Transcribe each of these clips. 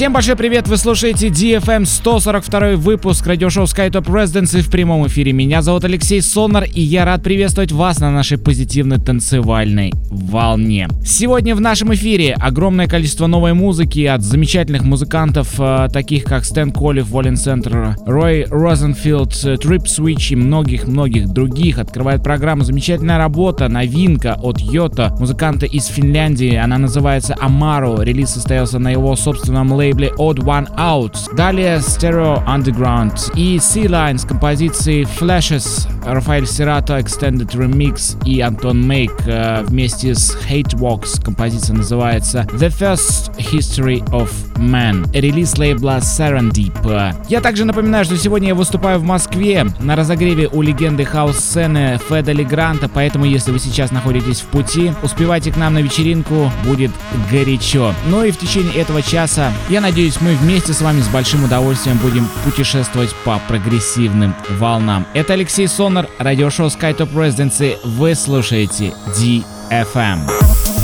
Всем большой привет, вы слушаете DFM 142 выпуск радиошоу SkyTop Residency в прямом эфире. Меня зовут Алексей Сонар, и я рад приветствовать вас на нашей позитивной танцевальной волне. Сегодня в нашем эфире огромное количество новой музыки от замечательных музыкантов, э, таких как Стэн Коллив, Волен Центр, Рой Розенфилд, Трип Switch и многих-многих других. Открывает программу замечательная работа, новинка от Йота, музыканта из Финляндии. Она называется Амару. Релиз состоялся на его собственном лейбле лейбле Odd One Out. Далее Stereo Underground и Sea Line с композицией Flashes, Рафаэль Сирато Extended Remix и Антон Мейк э, вместе с Hate Walks. Композиция называется The First History of Man. Релиз лейбла Serendip. Я также напоминаю, что сегодня я выступаю в Москве на разогреве у легенды хаус-сцены Феда Гранта, поэтому если вы сейчас находитесь в пути, успевайте к нам на вечеринку, будет горячо. Ну и в течение этого часа я надеюсь, мы вместе с вами с большим удовольствием будем путешествовать по прогрессивным волнам. Это Алексей Сонар, радиошоу SkyTop Residency. Вы слушаете DFM.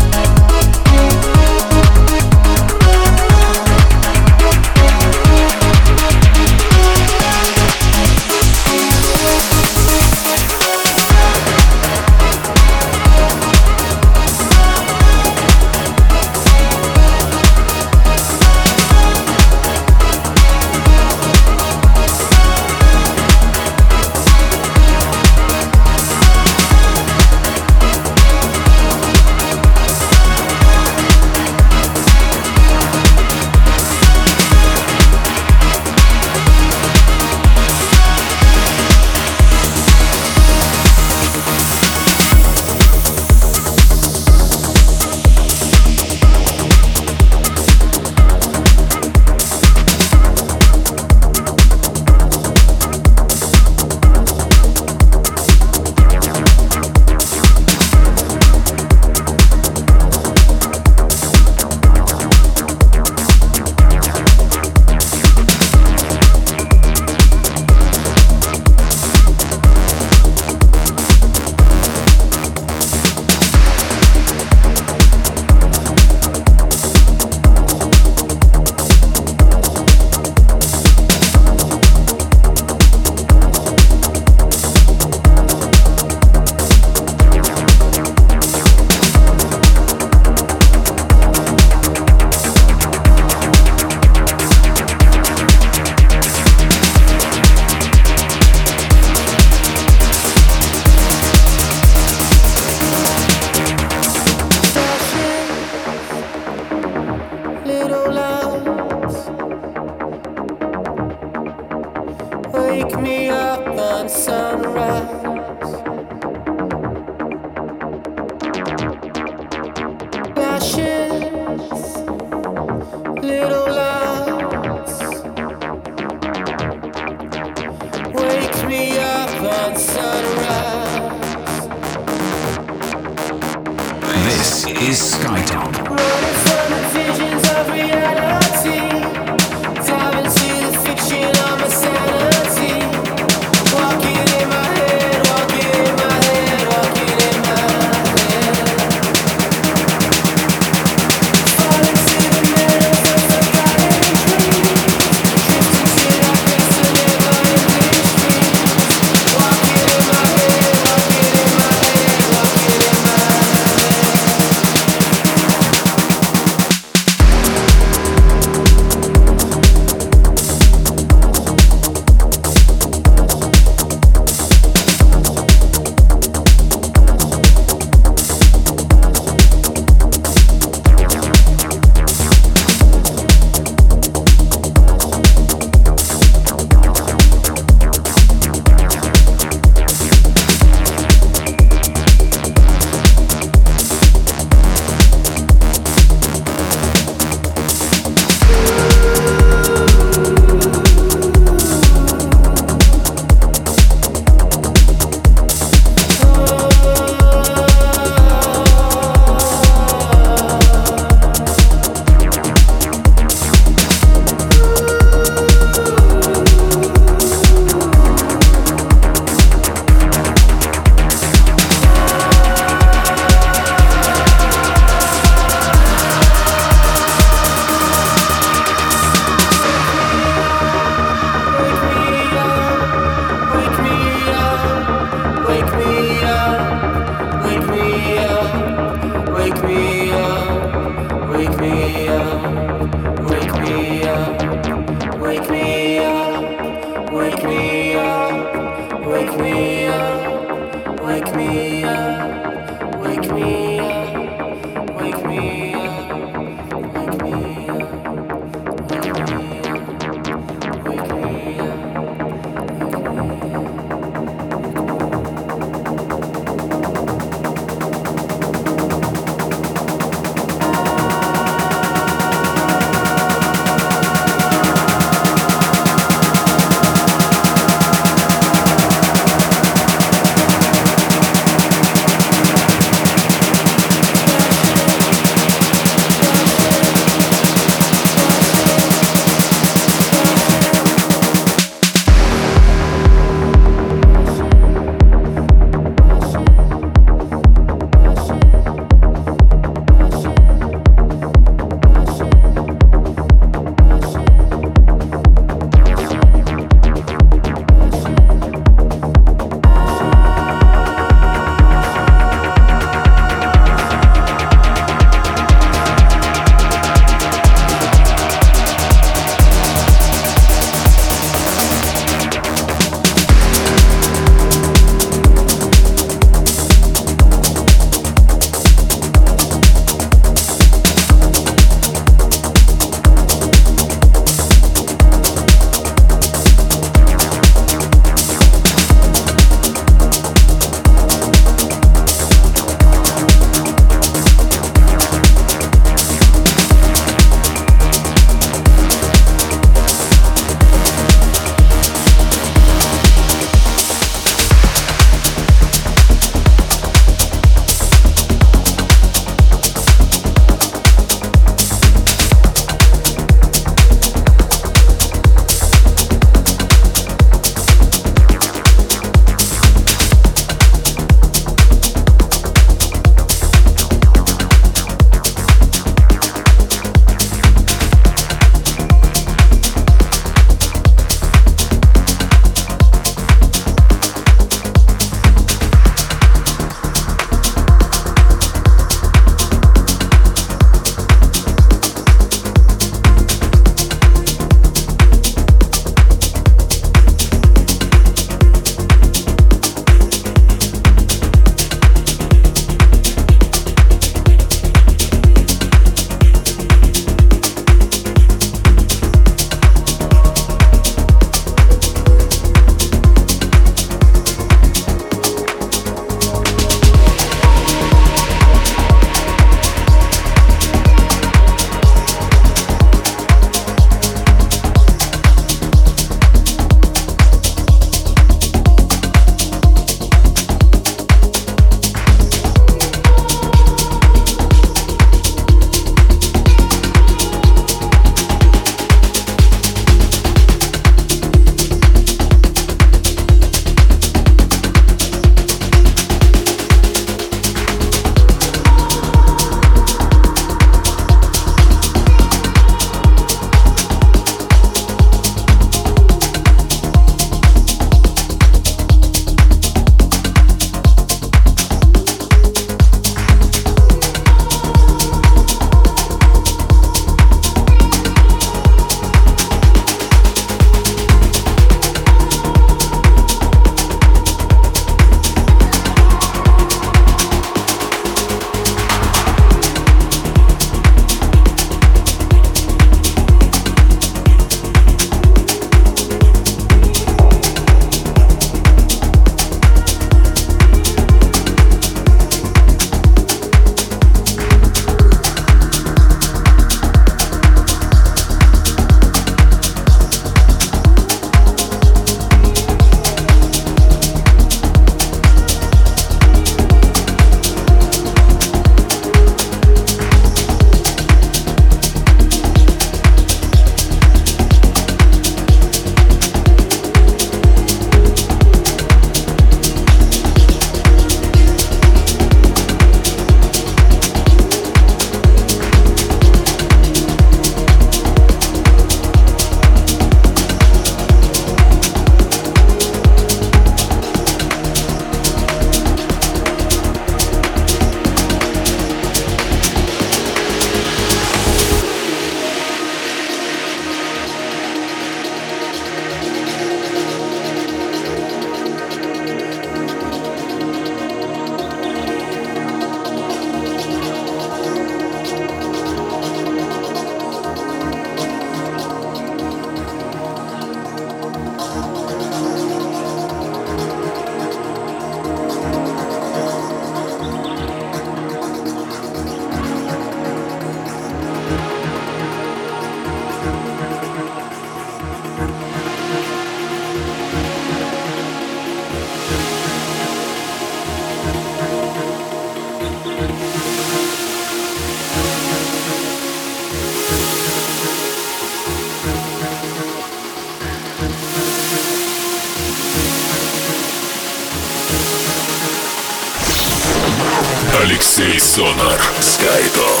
Алексей Сонар. Скайтоп.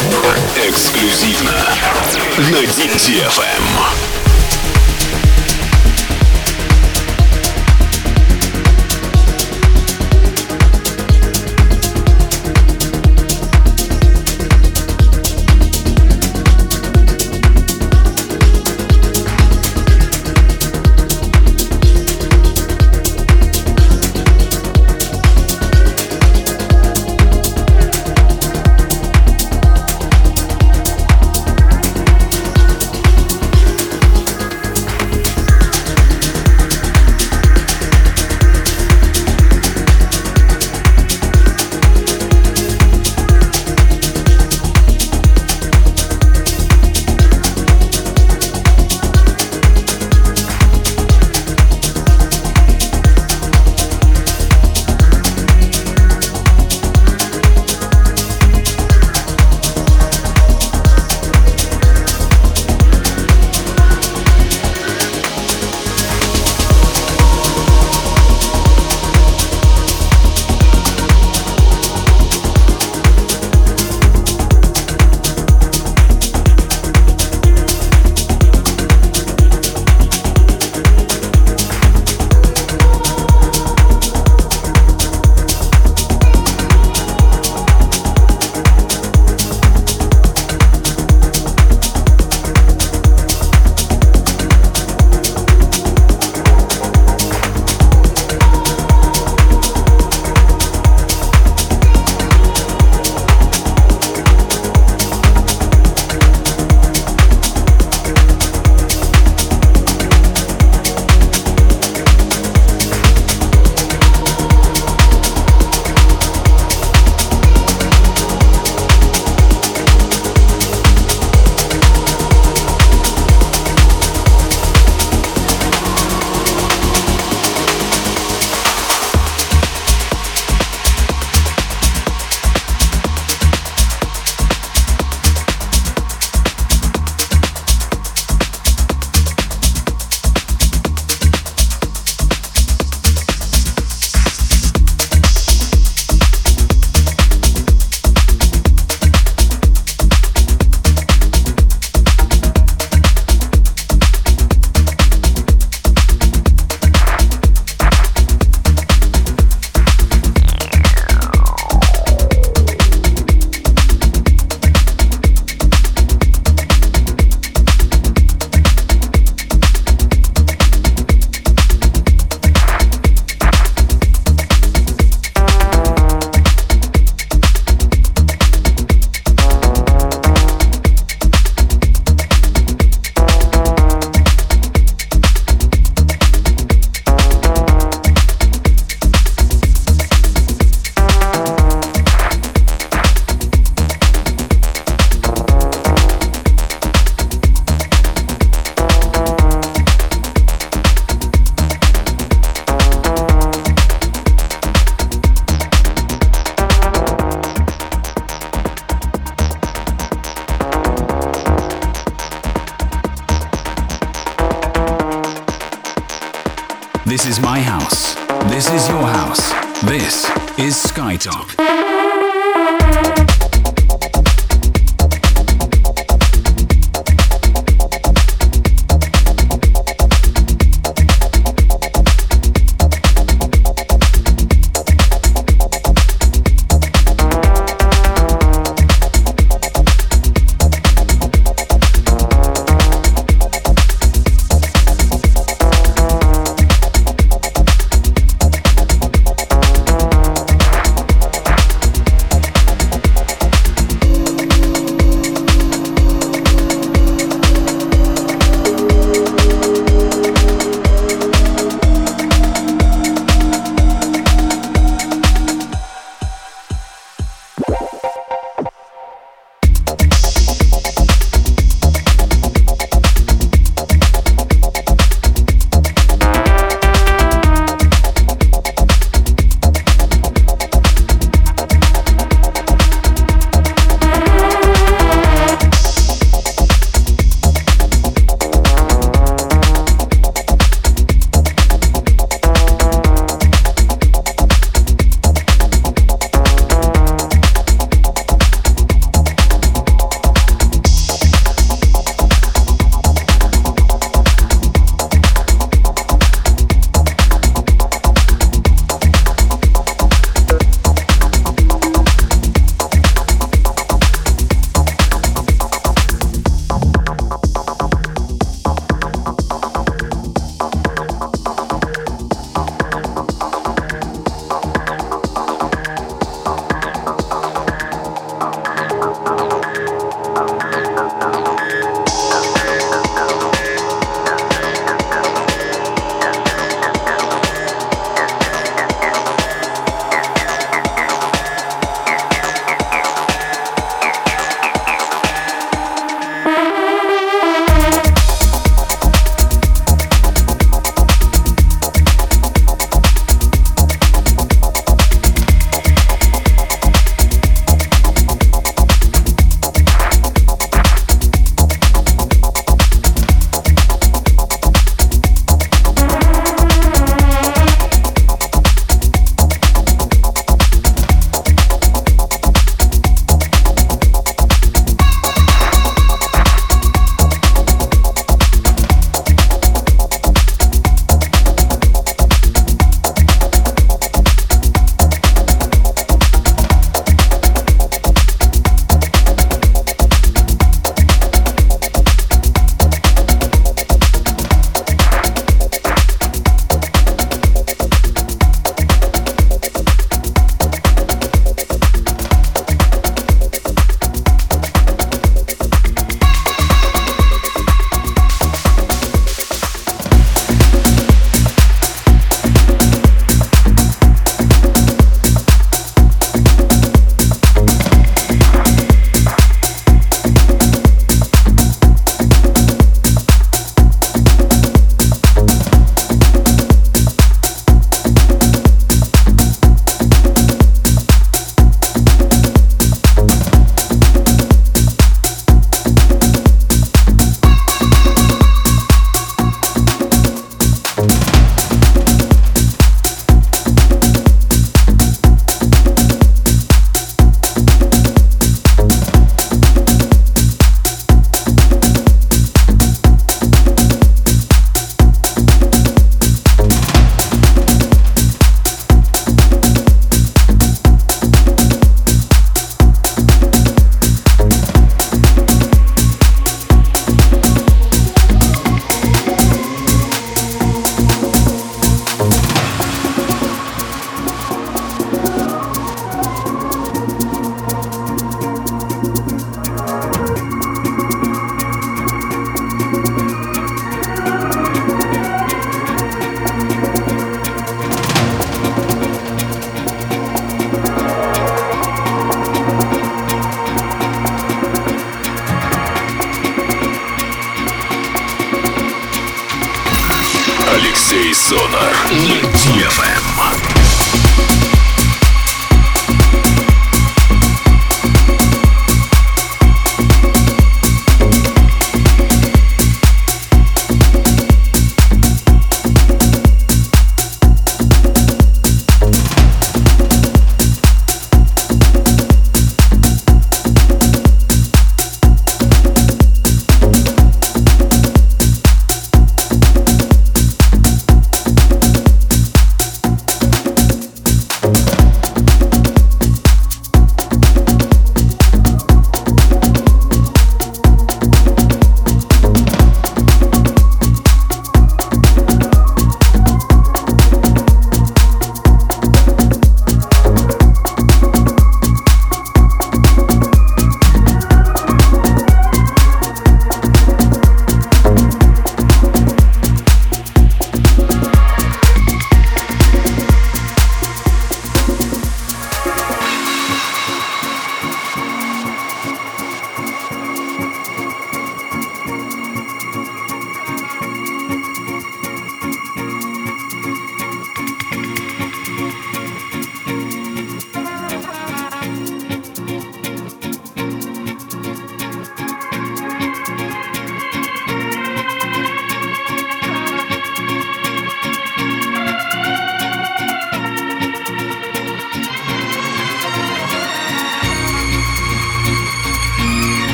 Эксклюзивно на DFM.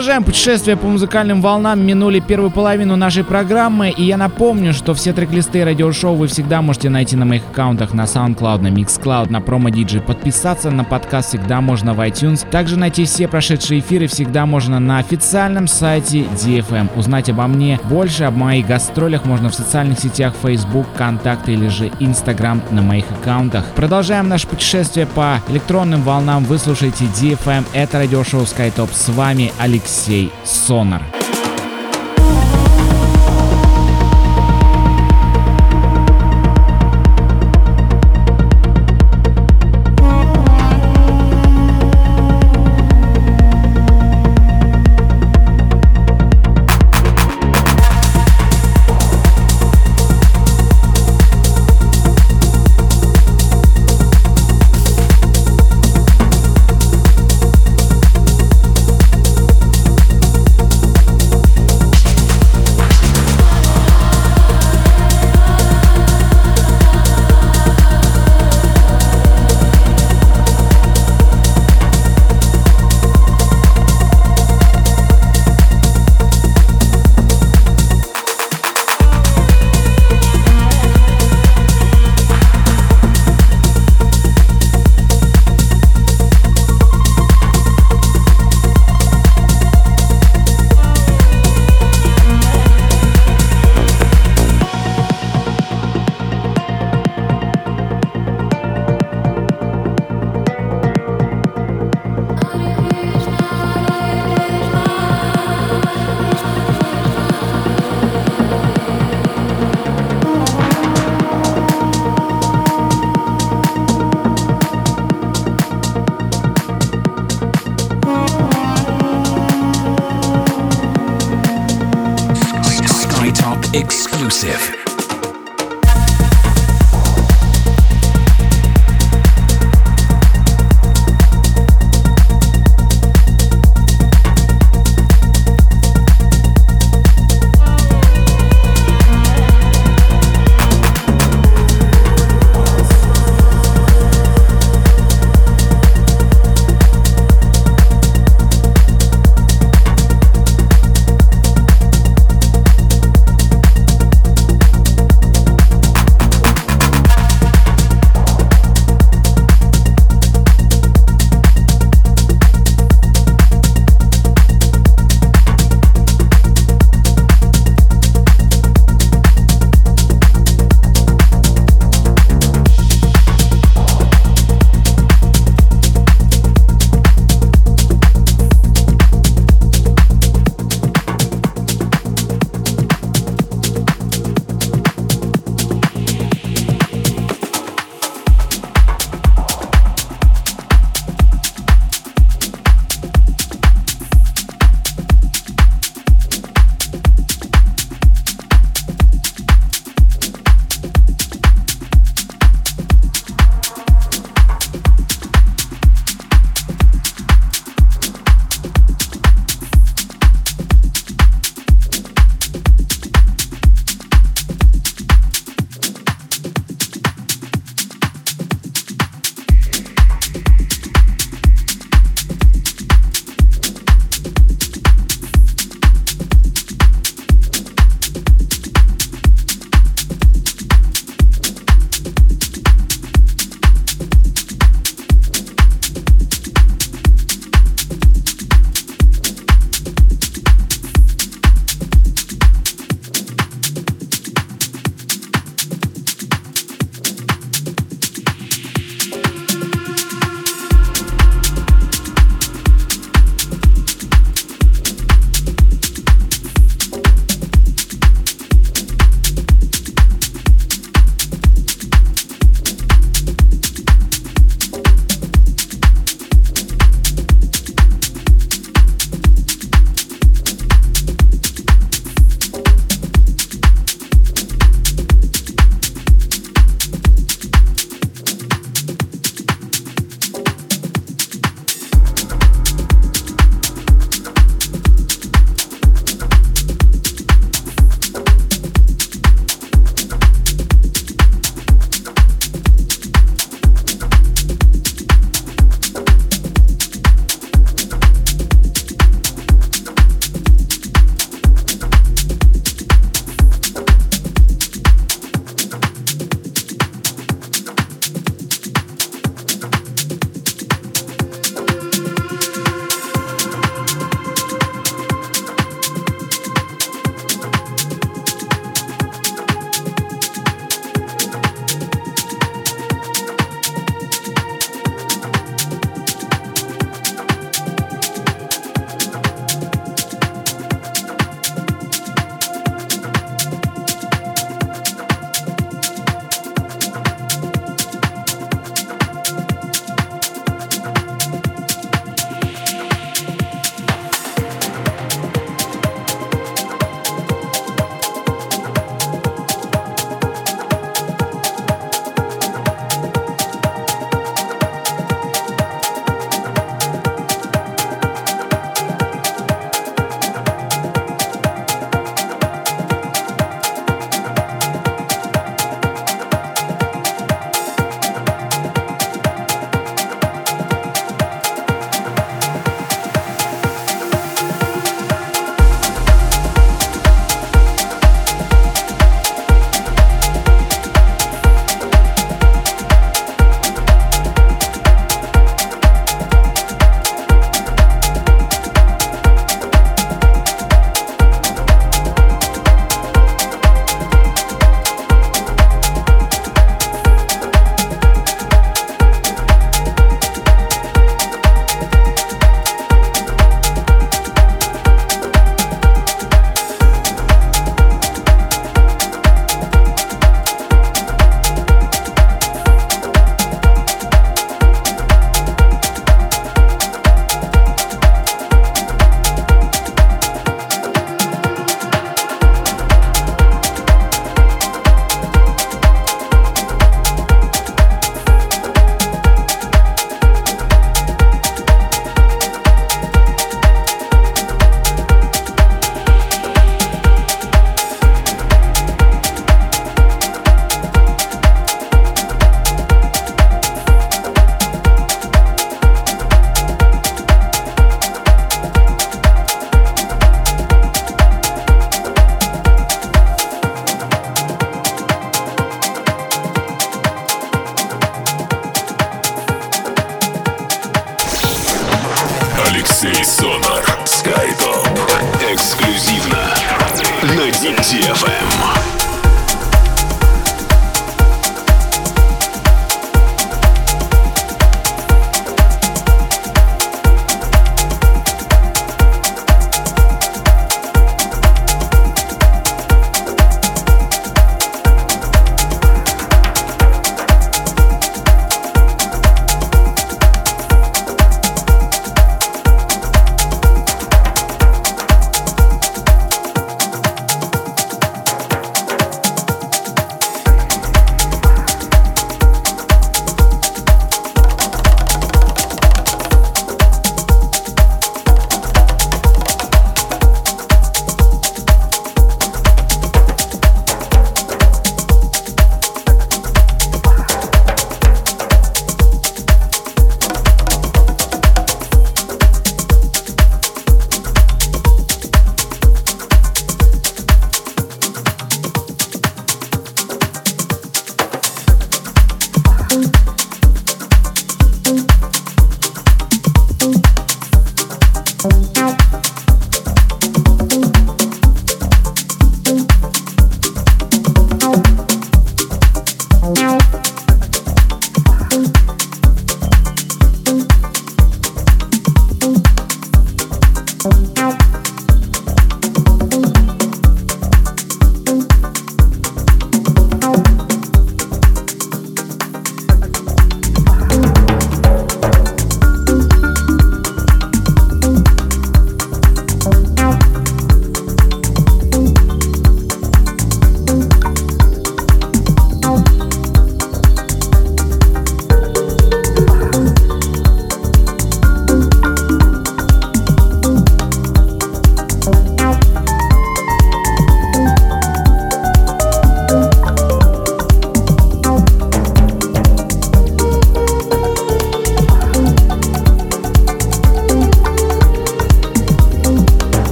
Продолжаем путешествие по музыкальным волнам. Минули первую половину нашей программы. И я напомню, что все трек-листы радиошоу вы всегда можете найти на моих аккаунтах на SoundCloud, на Mixcloud, на Promo DJ. Подписаться на подкаст всегда можно в iTunes. Также найти все прошедшие эфиры всегда можно на официальном сайте DFM. Узнать обо мне больше, об моих гастролях можно в социальных сетях Facebook, ВКонтакте или же Instagram на моих аккаунтах. Продолжаем наше путешествие по электронным волнам. Вы слушаете DFM. Это радиошоу SkyTop. С вами Алексей Сонар.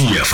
На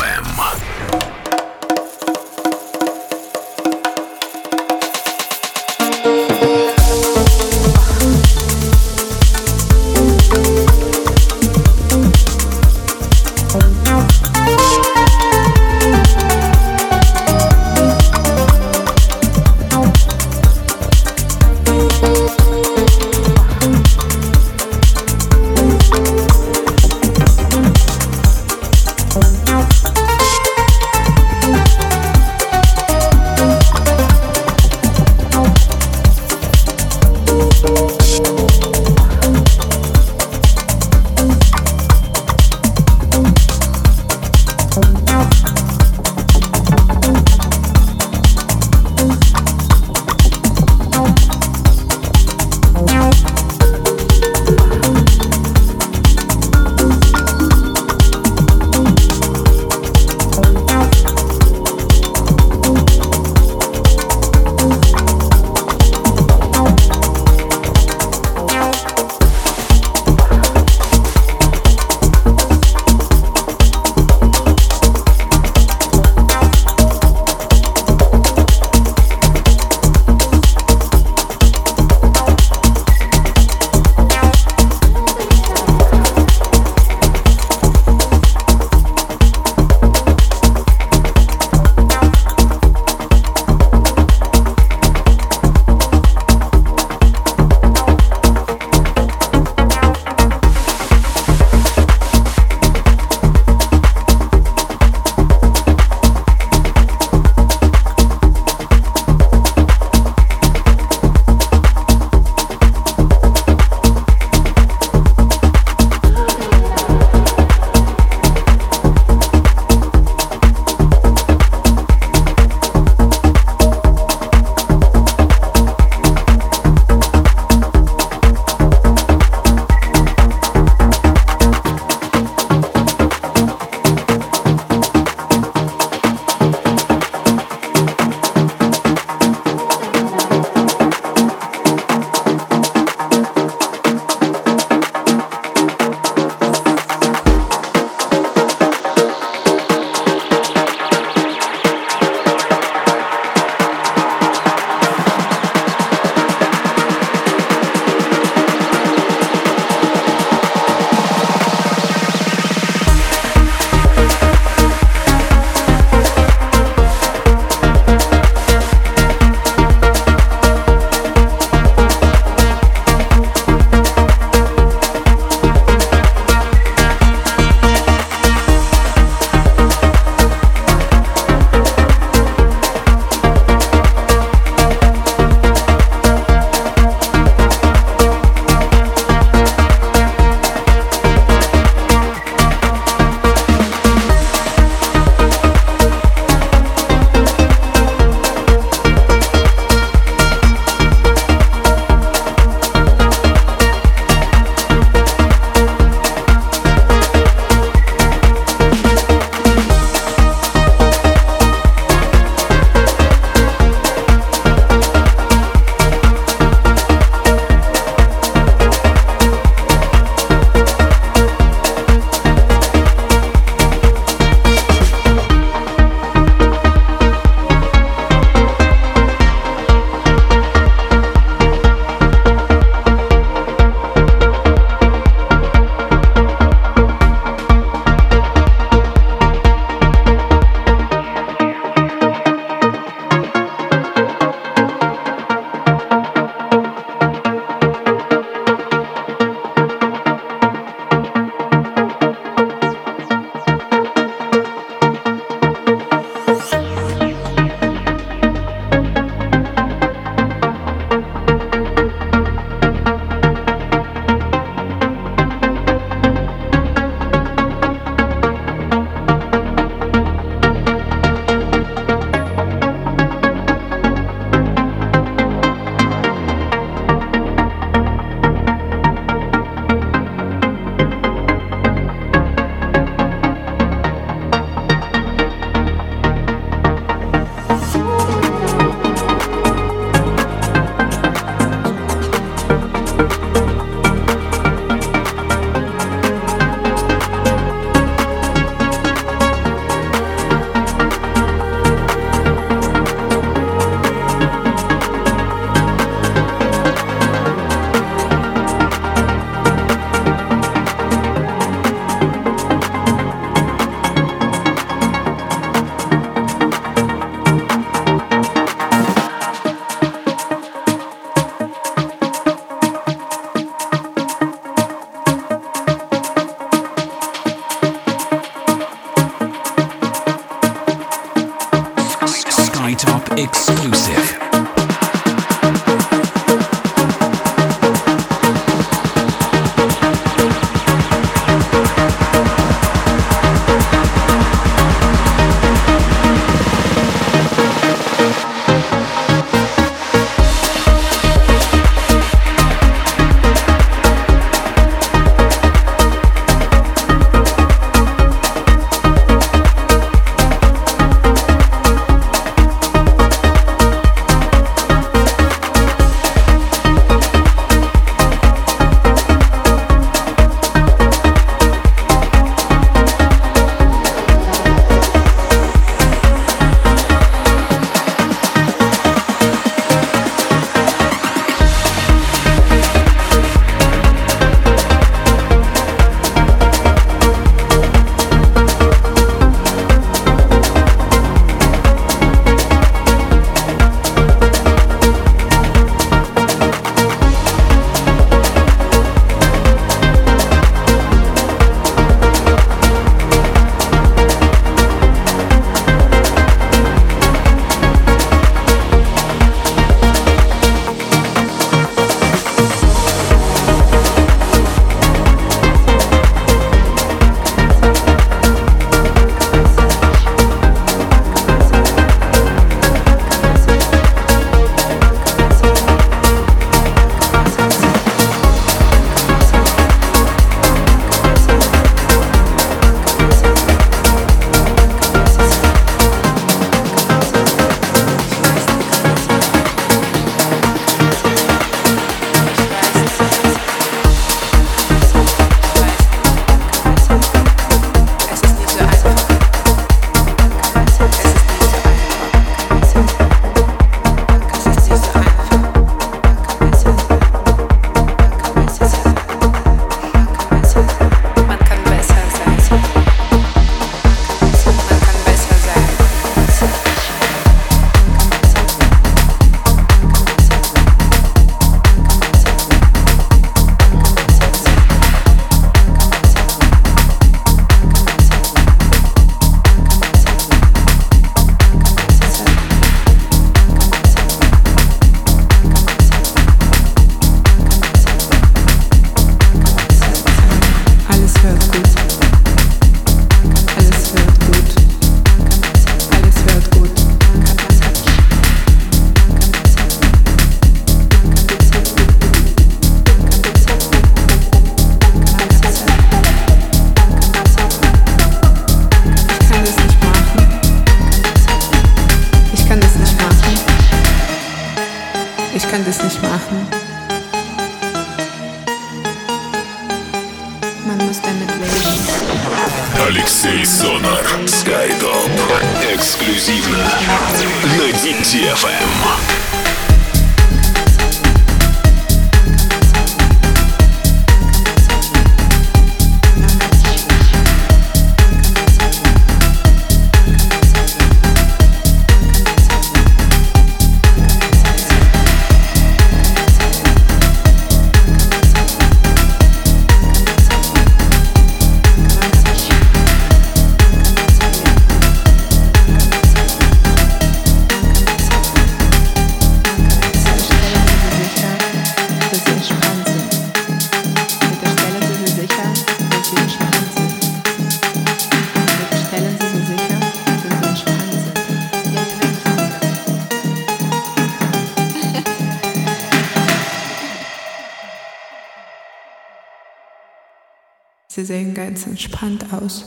Sie sehen ganz entspannt aus.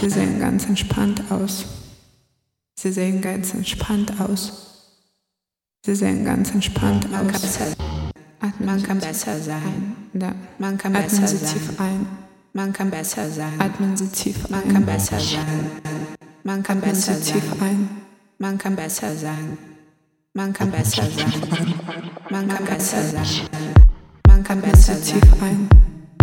Sie sehen ganz entspannt aus. Sie sehen ganz entspannt aus. Sie sehen ganz entspannt aus. Man kann besser sein. Da. Man kann Atmen besser Sie sein. tief ein. Man kann besser sein. Atmen Sie tief Man kann ein. besser sein. Man kann Atmen besser Sie tief sein. ein. Man kann besser sein. Man kann besser sein. Man kann besser sein. Man kann Atmen besser tief ein.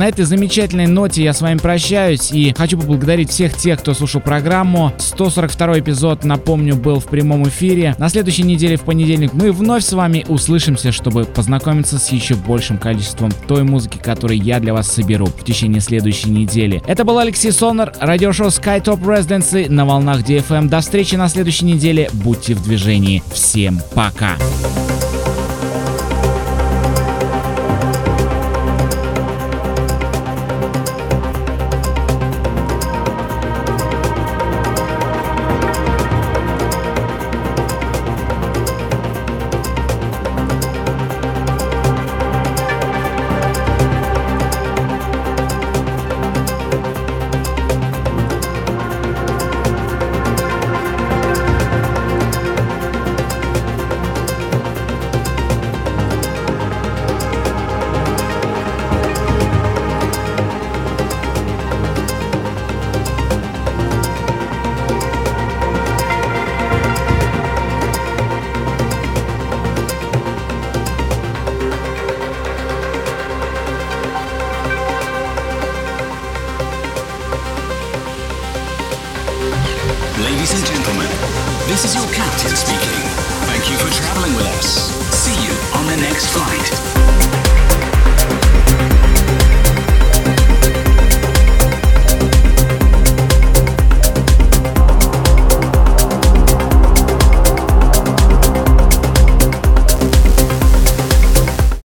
на этой замечательной ноте я с вами прощаюсь и хочу поблагодарить всех тех, кто слушал программу. 142 эпизод, напомню, был в прямом эфире. На следующей неделе в понедельник мы вновь с вами услышимся, чтобы познакомиться с еще большим количеством той музыки, которую я для вас соберу в течение следующей недели. Это был Алексей Сонор, радиошоу SkyTop Residency на волнах DFM. До встречи на следующей неделе. Будьте в движении. Всем пока. Ladies